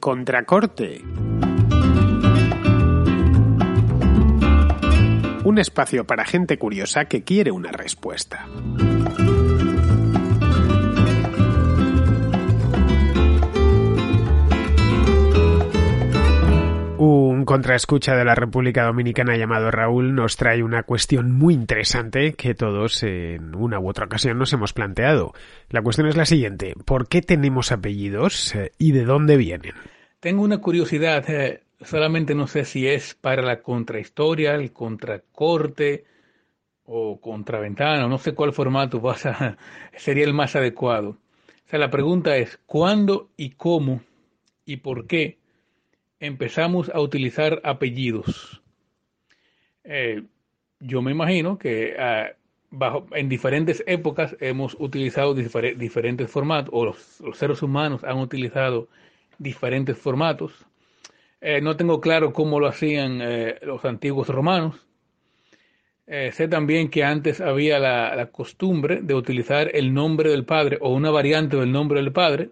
Contracorte. Un espacio para gente curiosa que quiere una respuesta. Un contraescucha de la República Dominicana llamado Raúl nos trae una cuestión muy interesante que todos en una u otra ocasión nos hemos planteado. La cuestión es la siguiente, ¿por qué tenemos apellidos eh, y de dónde vienen? Tengo una curiosidad, eh, solamente no sé si es para la contrahistoria, el contracorte o contraventana, no sé cuál formato sería el más adecuado. O sea, la pregunta es, ¿cuándo y cómo y por qué empezamos a utilizar apellidos. Eh, yo me imagino que ah, bajo, en diferentes épocas hemos utilizado diferentes formatos, o los, seres humanos han utilizado diferentes formatos. Eh, no tengo claro cómo lo hacían eh, los antiguos romanos. sé también que antes había la, costumbre de utilizar el nombre del padre o una variante del nombre del padre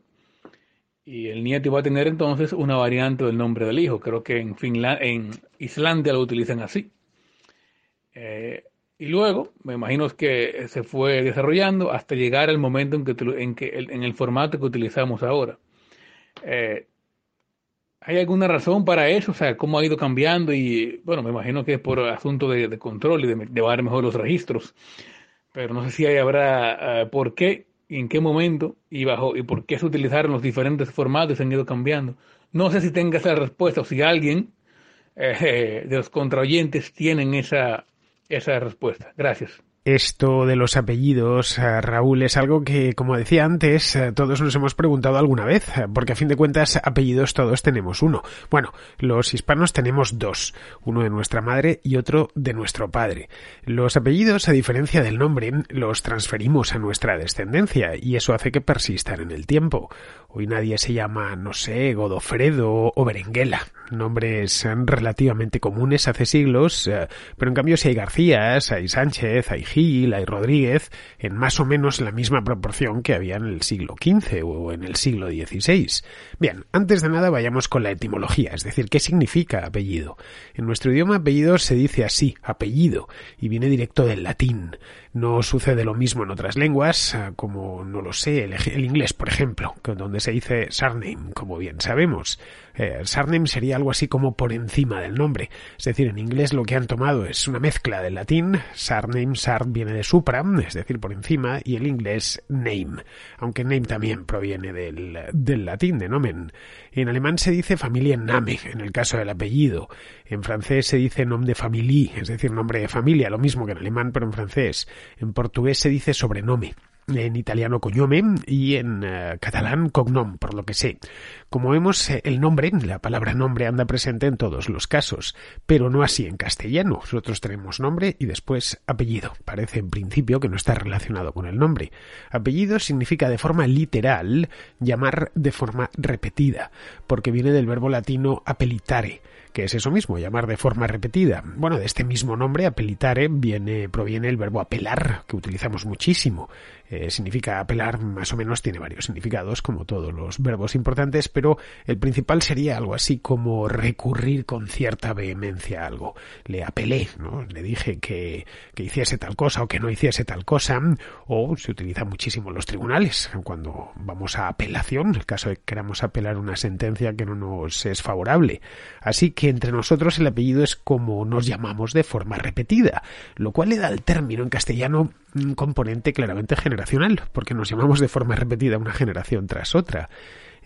y el nieto iba a tener entonces una variante del nombre del hijo. Creo que en, en Islandia lo utilizan así. Eh, y luego, me imagino que se fue desarrollando hasta llegar al momento en que, en, que, en el formato que utilizamos ahora. Eh, ¿Hay alguna razón para eso? O sea, ¿cómo ha ido cambiando? Y bueno, me imagino que es por asunto de, control y de llevar mejor los registros. Pero no sé si habrá eh, por qué en qué momento y bajo y por qué se utilizaron los diferentes formatos y han ido cambiando. No sé si tenga esa respuesta o si alguien eh, de los contraoyentes tienen esa, esa respuesta. Gracias. Esto de los apellidos, eh, Raúl, es algo que, como decía antes, eh, todos nos hemos preguntado alguna vez, eh, porque a fin de cuentas apellidos todos tenemos uno. Bueno, los hispanos tenemos dos, uno de nuestra madre y otro de nuestro padre. Los apellidos, a diferencia del nombre, los transferimos a nuestra descendencia y eso hace que persistan en el tiempo. Hoy nadie se llama, no sé, Godofredo o Berenguela, nombres relativamente comunes hace siglos, pero en cambio si hay Garcías, hay Sánchez, hay Gil, hay Rodríguez, en más o menos la misma proporción que había en el siglo XV o en el siglo XVI. Bien, antes de nada vayamos con la etimología, es decir, ¿qué significa apellido? En nuestro idioma apellido se dice así, apellido, y viene directo del latín. No sucede lo mismo en otras lenguas, ah, como, no lo sé, el, inglés, por ejemplo, donde se dice surname, como bien sabemos. Eh, surname sería algo así como por encima del nombre. Es decir, en inglés lo que han tomado es una mezcla del latín, surname, sard viene de supra, es decir, por encima, y el inglés name, aunque name también proviene del, del latín, de nomen. En alemán se dice familia name, en el caso del apellido. En francés se dice nom de famille, es decir, nombre de familia, lo mismo que en alemán, pero en francés. En portugués se dice sobrenome en italiano cognome y en eh, catalán cognom, por lo que sé. Como vemos, eh, el nombre, la palabra nombre anda presente en todos los casos, pero no así en castellano. Nosotros tenemos nombre y después apellido. Parece en principio que no está relacionado con el nombre. Apellido significa de forma literal llamar de forma repetida, porque viene del verbo latino apelitare, que es eso mismo, llamar de forma repetida. Bueno, de este mismo nombre, apelitare, viene, proviene el verbo apelar, que utilizamos muchísimo. Eh, significa apelar, más o menos tiene varios significados, como todos los verbos importantes, pero el principal sería algo así como recurrir con cierta vehemencia a algo. Le apelé, ¿no? Le dije que, que hiciese tal cosa o que no hiciese tal cosa, o se utiliza muchísimo en los tribunales, cuando vamos a apelación, en el caso de que queramos apelar una sentencia que no nos es favorable. Así que entre nosotros el apellido es como nos llamamos de forma repetida, lo cual le da al término en castellano un componente claramente generacional, porque nos llamamos de forma repetida una generación tras otra.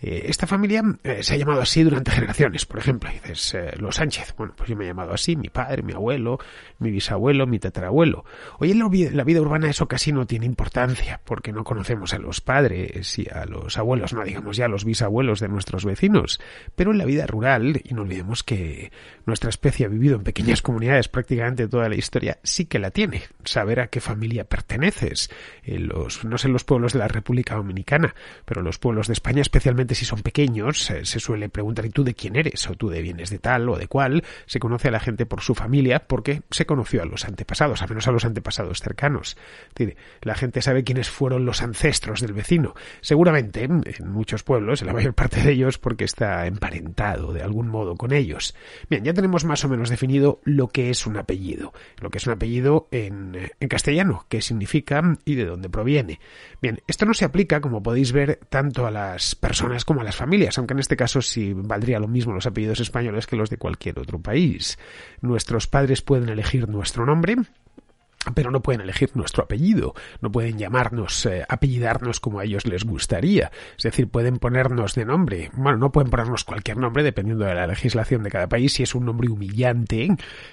Eh, esta familia eh, se ha llamado así durante generaciones, por ejemplo, dices eh, los Sánchez, bueno, pues yo me he llamado así, mi padre, mi abuelo, mi bisabuelo, mi tatarabuelo. Hoy en la vida urbana eso casi no tiene importancia, porque no conocemos a los padres y a los abuelos, no digamos ya a los bisabuelos de nuestros vecinos, pero en la vida rural, y no olvidemos que nuestra especie ha vivido en pequeñas comunidades prácticamente toda la historia, sí que la tiene, saber a qué familia perteneces. En los, no sé en los pueblos de la República Dominicana, pero los pueblos de España, especialmente si son pequeños, se suele preguntar ¿y tú de quién eres? o tú de vienes de tal o de cual. Se conoce a la gente por su familia porque se conoció a los antepasados, al menos a los antepasados cercanos. la gente sabe quiénes fueron los ancestros del vecino. Seguramente en muchos pueblos, en la mayor parte de ellos, porque está emparentado de algún modo con ellos. Bien, ya tenemos más o menos definido lo que es un apellido, lo que es un apellido en, en castellano, qué significa y de dónde proviene. Bien, esto no se aplica, como podéis ver, tanto a las personas como a las familias, aunque en este caso sí valdría lo mismo los apellidos españoles que los de cualquier otro país. Nuestros padres pueden elegir nuestro nombre, pero no pueden elegir nuestro apellido, no pueden llamarnos, eh, apellidarnos como a ellos les gustaría. Es decir, pueden ponernos de nombre. Bueno, no pueden ponernos cualquier nombre dependiendo de la legislación de cada país. Si es un nombre humillante,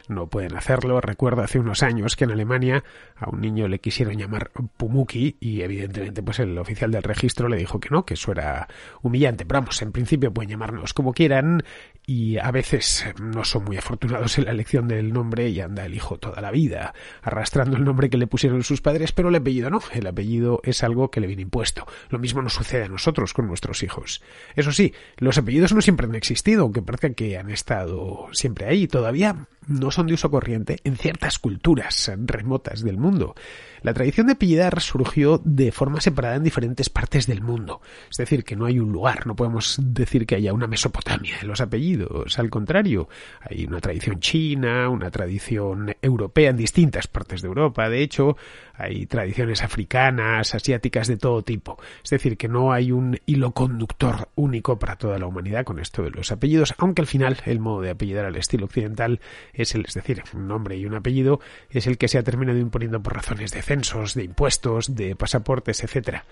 no pueden hacerlo. Recuerdo hace unos años que en Alemania a un niño le quisieron llamar Pumuki y evidentemente pues el oficial del registro le dijo que no, que eso era humillante. Pero vamos, en principio pueden llamarnos como quieran y a veces no son muy afortunados en la elección del nombre y anda el hijo toda la vida arrastrando el nombre que le pusieron sus padres, pero el apellido no, el apellido es algo que le viene impuesto. Lo mismo nos sucede a nosotros con nuestros hijos. Eso sí, los apellidos no siempre han existido, aunque parezca que han estado siempre ahí, todavía no son de uso corriente en ciertas culturas remotas del mundo. La tradición de apellidar surgió de forma separada en diferentes partes del mundo. Es decir, que no hay un lugar, no podemos decir que haya una Mesopotamia en los apellidos. Al contrario, hay una tradición china, una tradición europea en distintas partes de Europa. De hecho, hay tradiciones africanas, asiáticas de todo tipo. Es decir, que no hay un hilo conductor único para toda la humanidad con esto de los apellidos, aunque al final el modo de apellidar al estilo occidental es el, es decir, un nombre y un apellido es el que se ha terminado imponiendo por razones de censos, de impuestos, de pasaportes, etcétera.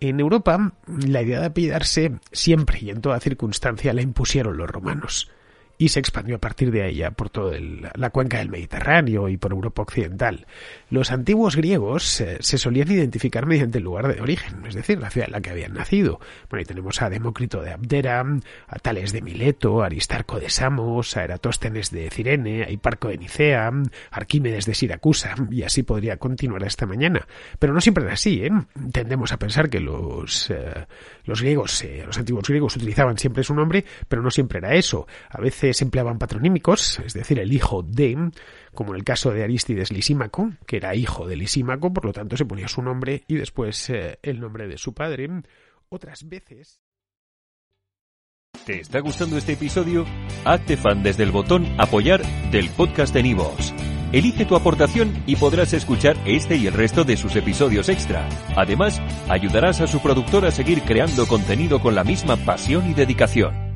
En Europa, la idea de apellidarse siempre y en toda circunstancia la impusieron los romanos y se expandió a partir de ella por toda la cuenca del Mediterráneo y por Europa occidental. Los antiguos griegos eh, se solían identificar mediante el lugar de origen, es decir, la ciudad en la que habían nacido. Bueno, ahí tenemos a Demócrito de Abdera, a Tales de Mileto, a Aristarco de Samos, a Eratóstenes de Cirene, a Hiparco de Nicea, Arquímedes de Siracusa, y así podría continuar esta mañana. Pero no siempre era así, ¿eh? Tendemos a pensar que los, eh, los griegos, los antiguos griegos utilizaban siempre su nombre, pero no siempre era eso. A veces se empleaban patronímicos, es decir, el hijo de, como en el caso de Aristides Lisímaco, que era hijo de Lisímaco, por lo tanto se ponía su nombre y después eh, el nombre de su padre. Otras veces. ¿Te está gustando este episodio? Hazte fan desde el botón Apoyar del podcast de Nivos. Elige tu aportación y podrás escuchar este y el resto de sus episodios extra. Además, ayudarás a su productor a seguir creando contenido con la misma pasión y dedicación.